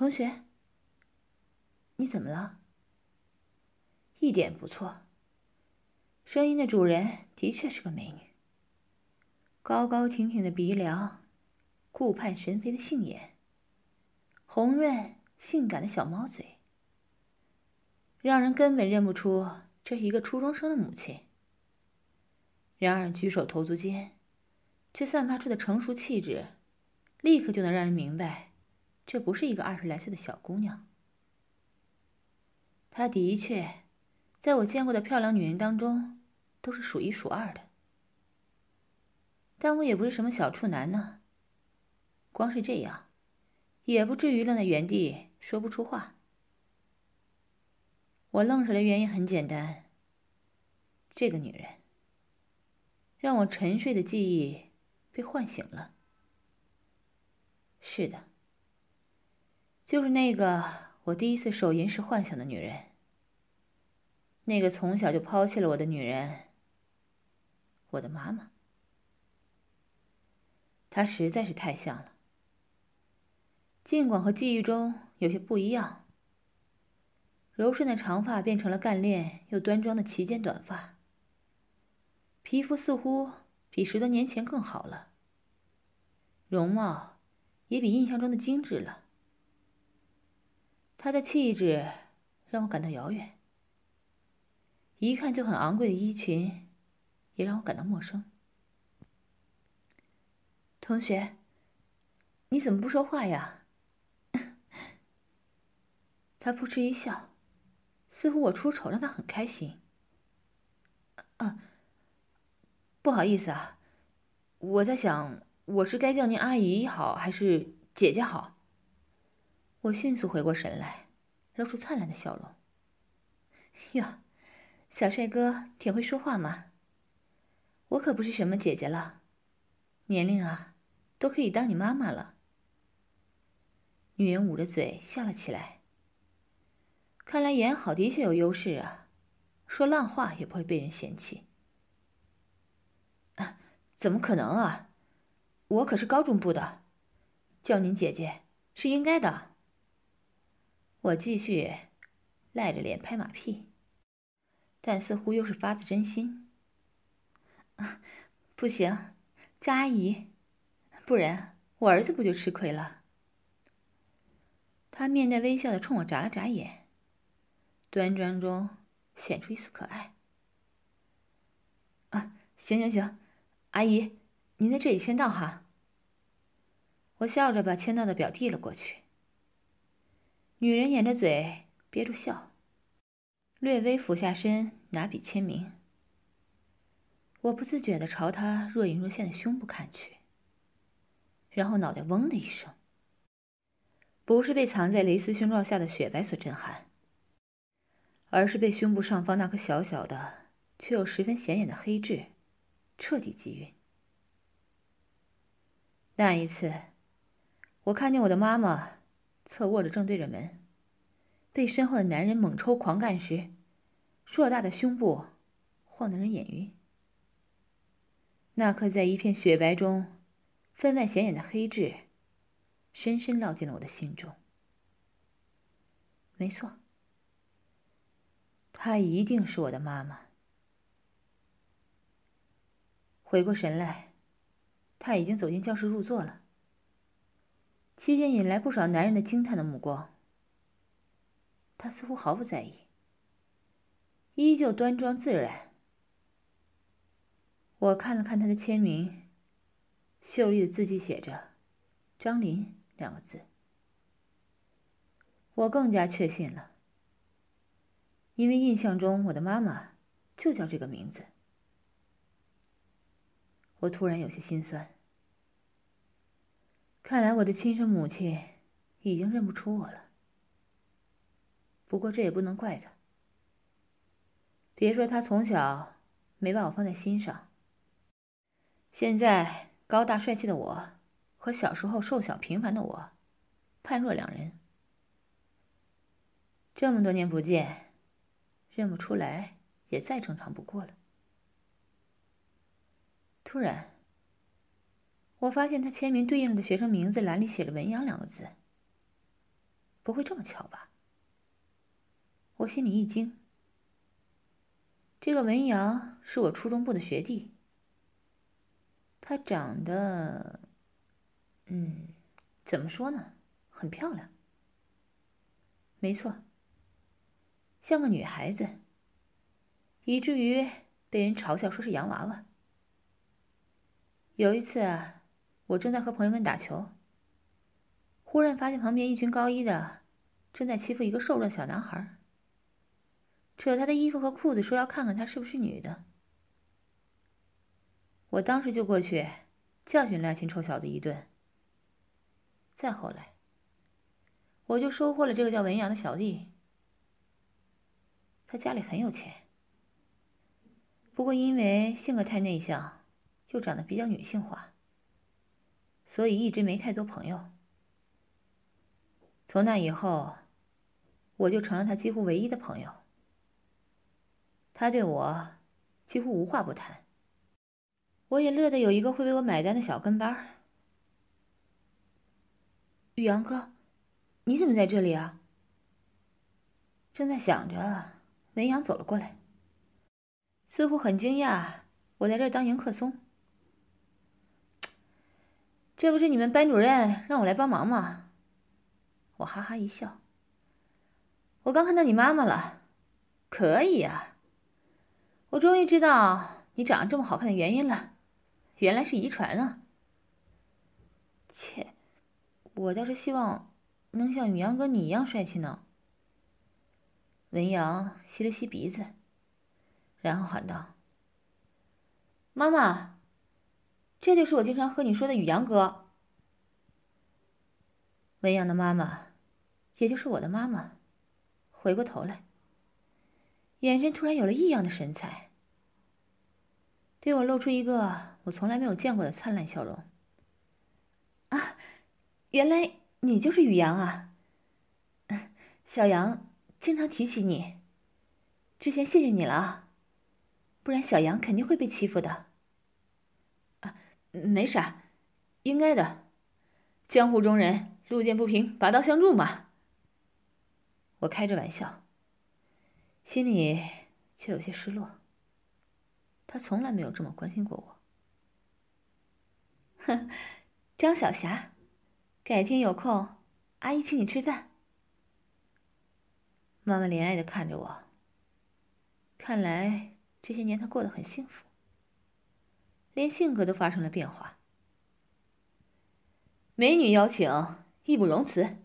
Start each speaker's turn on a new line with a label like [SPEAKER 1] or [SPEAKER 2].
[SPEAKER 1] 同学，你怎么了？一点不错。声音的主人的确是个美女。高高挺挺的鼻梁，顾盼神飞的杏眼，红润性感的小猫嘴，让人根本认不出这是一个初中生的母亲。然而举手投足间，却散发出的成熟气质，立刻就能让人明白，这不是一个二十来岁的小姑娘。她的确，在我见过的漂亮女人当中，都是数一数二的。但我也不是什么小处男呢。光是这样，也不至于愣在原地说不出话。我愣着的原因很简单。这个女人，让我沉睡的记忆被唤醒了。是的，就是那个我第一次手淫时幻想的女人。那个从小就抛弃了我的女人，我的妈妈。她实在是太像了，尽管和记忆中有些不一样。柔顺的长发变成了干练又端庄的齐肩短发，皮肤似乎比十多年前更好了，容貌也比印象中的精致了。她的气质让我感到遥远，一看就很昂贵的衣裙也让我感到陌生。同学，你怎么不说话呀？他扑哧一笑，似乎我出丑让他很开心。啊，不好意思啊，我在想，我是该叫您阿姨好还是姐姐好？我迅速回过神来，露出灿烂的笑容。哟，小帅哥挺会说话嘛。我可不是什么姐姐了，年龄啊。都可以当你妈妈了。女人捂着嘴笑了起来。看来演好的确有优势啊，说烂话也不会被人嫌弃。啊，怎么可能啊？我可是高中部的，叫您姐姐是应该的。我继续赖着脸拍马屁，但似乎又是发自真心。啊，不行，叫阿姨。不然我儿子不就吃亏了？他面带微笑的冲我眨了眨眼，端庄中显出一丝可爱。啊，行行行，阿姨，您在这里签到哈。我笑着把签到的表递了过去。女人掩着嘴憋住笑，略微俯下身拿笔签名。我不自觉的朝她若隐若现的胸部看去。然后脑袋嗡的一声，不是被藏在蕾丝胸罩下的雪白所震撼，而是被胸部上方那颗小小的却又十分显眼的黑痣彻底击晕。那一次，我看见我的妈妈侧卧着，正对着门，被身后的男人猛抽狂干时，硕大的胸部晃得人眼晕。那颗在一片雪白中。分外显眼的黑痣，深深烙进了我的心中。没错，她一定是我的妈妈。回过神来，她已经走进教室入座了，期间引来不少男人的惊叹的目光。她似乎毫不在意，依旧端庄自然。我看了看她的签名。秀丽的字迹写着“张林”两个字，我更加确信了，因为印象中我的妈妈就叫这个名字。我突然有些心酸，看来我的亲生母亲已经认不出我了。不过这也不能怪她，别说她从小没把我放在心上，现在。高大帅气的我，和小时候瘦小平凡的我，判若两人。这么多年不见，认不出来也再正常不过了。突然，我发现他签名对应的学生名字栏里写着“文阳”两个字。不会这么巧吧？我心里一惊。这个文阳是我初中部的学弟，他长得，嗯，怎么说呢，很漂亮。没错，像个女孩子，以至于被人嘲笑说是洋娃娃。有一次啊，我正在和朋友们打球，忽然发现旁边一群高一的正在欺负一个瘦弱的小男孩，扯他的衣服和裤子，说要看看他是不是女的。我当时就过去教训那群臭小子一顿。再后来。我就收获了这个叫文阳的小弟，他家里很有钱，不过因为性格太内向，又长得比较女性化，所以一直没太多朋友。从那以后，我就成了他几乎唯一的朋友。他对我几乎无话不谈，我也乐得有一个会为我买单的小跟班儿。宇阳哥。你怎么在这里啊？正在想着，文阳走了过来，似乎很惊讶我在这儿当迎客松。这不是你们班主任让我来帮忙吗？我哈哈一笑。我刚看到你妈妈了，可以呀。我终于知道你长得这么好看的原因了，原来是遗传啊。切，我倒是希望。能像宇阳哥你一样帅气呢？文阳吸了吸鼻子，然后喊道：“妈妈，这就是我经常和你说的宇阳哥。”文阳的妈妈，也就是我的妈妈，回过头来，眼神突然有了异样的神采，对我露出一个我从来没有见过的灿烂笑容。啊，原来。你就是宇阳啊，小杨经常提起你，之前谢谢你了啊，不然小杨肯定会被欺负的。没啥，应该的，江湖中人路见不平拔刀相助嘛。我开着玩笑，心里却有些失落。他从来没有这么关心过我。哼，张小霞。改天有空，阿姨请你吃饭。妈妈怜爱的看着我。看来这些年她过得很幸福，连性格都发生了变化。美女邀请，义不容辞。